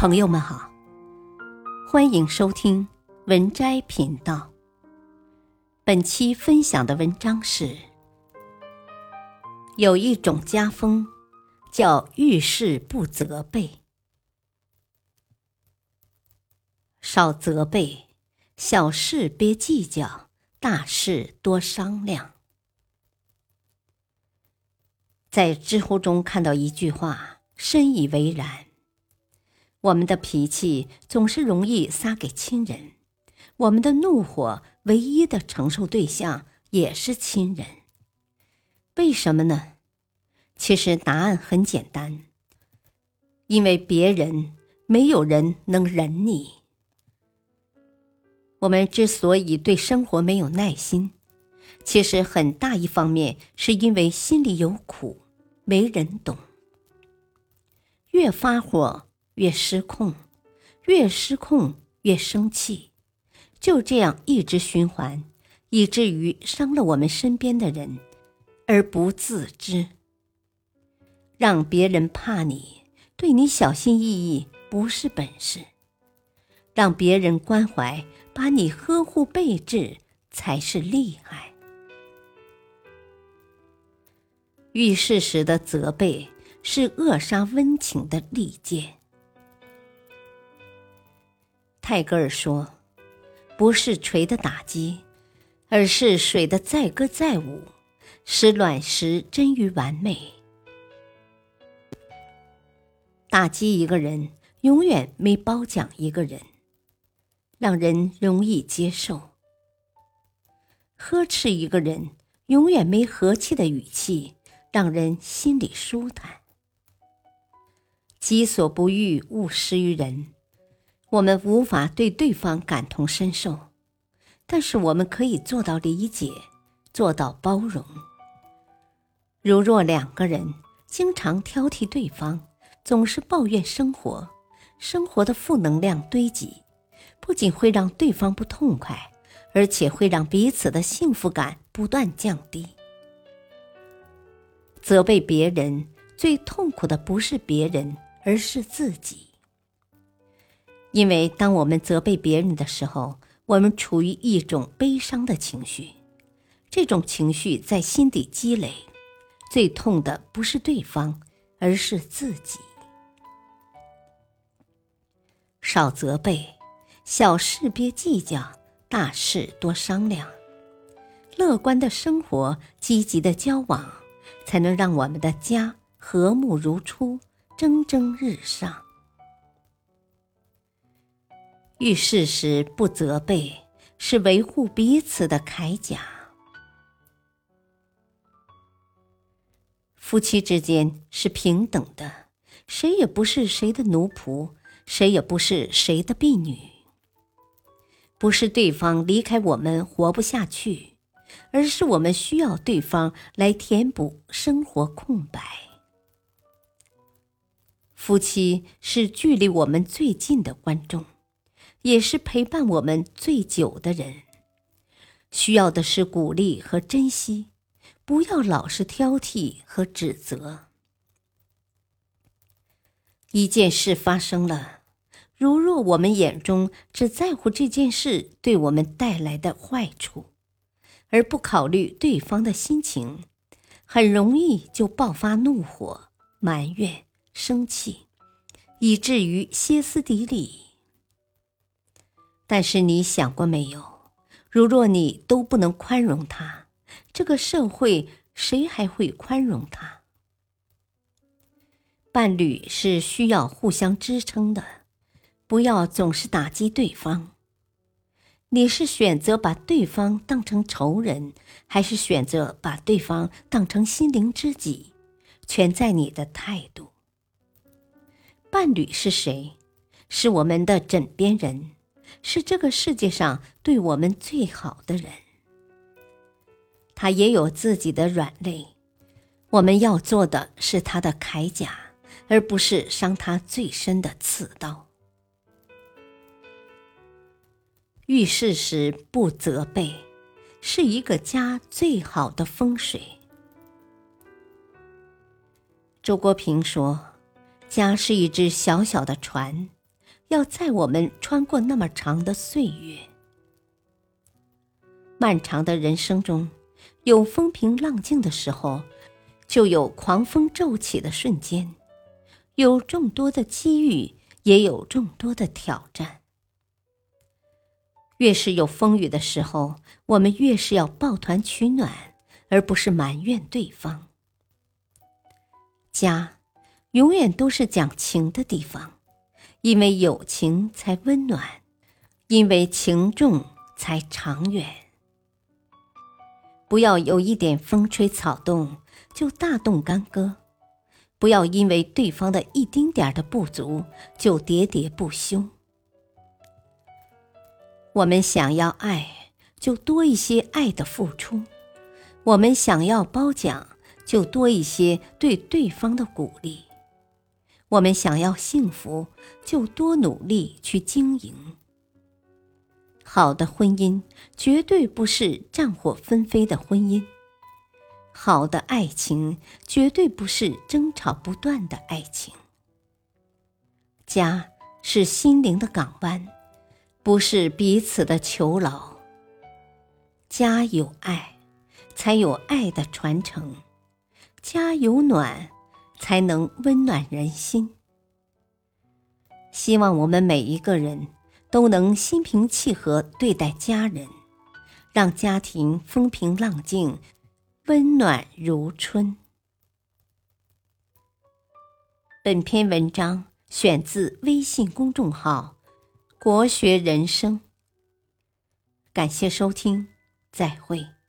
朋友们好，欢迎收听文摘频道。本期分享的文章是：有一种家风，叫遇事不责备，少责备，小事别计较，大事多商量。在知乎中看到一句话，深以为然。我们的脾气总是容易撒给亲人，我们的怒火唯一的承受对象也是亲人。为什么呢？其实答案很简单，因为别人没有人能忍你。我们之所以对生活没有耐心，其实很大一方面是因为心里有苦，没人懂。越发火。越失控，越失控越生气，就这样一直循环，以至于伤了我们身边的人，而不自知。让别人怕你，对你小心翼翼不是本事；让别人关怀，把你呵护备至才是厉害。遇事时的责备，是扼杀温情的利剑。泰戈尔说：“不是锤的打击，而是水的载歌载舞，使卵石臻于完美。打击一个人，永远没褒奖一个人，让人容易接受；呵斥一个人，永远没和气的语气，让人心里舒坦。己所不欲，勿施于人。”我们无法对对方感同身受，但是我们可以做到理解，做到包容。如若两个人经常挑剔对方，总是抱怨生活，生活的负能量堆积，不仅会让对方不痛快，而且会让彼此的幸福感不断降低。责备别人最痛苦的不是别人，而是自己。因为当我们责备别人的时候，我们处于一种悲伤的情绪，这种情绪在心底积累，最痛的不是对方，而是自己。少责备，小事别计较，大事多商量。乐观的生活，积极的交往，才能让我们的家和睦如初，蒸蒸日上。遇事时不责备，是维护彼此的铠甲。夫妻之间是平等的，谁也不是谁的奴仆，谁也不是谁的婢女。不是对方离开我们活不下去，而是我们需要对方来填补生活空白。夫妻是距离我们最近的观众。也是陪伴我们最久的人，需要的是鼓励和珍惜，不要老是挑剔和指责。一件事发生了，如若我们眼中只在乎这件事对我们带来的坏处，而不考虑对方的心情，很容易就爆发怒火、埋怨、生气，以至于歇斯底里。但是你想过没有？如若你都不能宽容他，这个社会谁还会宽容他？伴侣是需要互相支撑的，不要总是打击对方。你是选择把对方当成仇人，还是选择把对方当成心灵知己？全在你的态度。伴侣是谁？是我们的枕边人。是这个世界上对我们最好的人，他也有自己的软肋，我们要做的是他的铠甲，而不是伤他最深的刺刀。遇事时不责备，是一个家最好的风水。周国平说：“家是一只小小的船。”要载我们穿过那么长的岁月。漫长的人生中，有风平浪静的时候，就有狂风骤起的瞬间，有众多的机遇，也有众多的挑战。越是有风雨的时候，我们越是要抱团取暖，而不是埋怨对方。家，永远都是讲情的地方，因为友情才温暖，因为情重才长远。不要有一点风吹草动就大动干戈，不要因为对方的一丁点的不足就喋喋不休。我们想要爱，就多一些爱的付出；我们想要褒奖。就多一些对对方的鼓励。我们想要幸福，就多努力去经营。好的婚姻绝对不是战火纷飞的婚姻，好的爱情绝对不是争吵不断的爱情。家是心灵的港湾，不是彼此的囚牢。家有爱，才有爱的传承。家有暖，才能温暖人心。希望我们每一个人都能心平气和对待家人，让家庭风平浪静，温暖如春。本篇文章选自微信公众号“国学人生”，感谢收听，再会。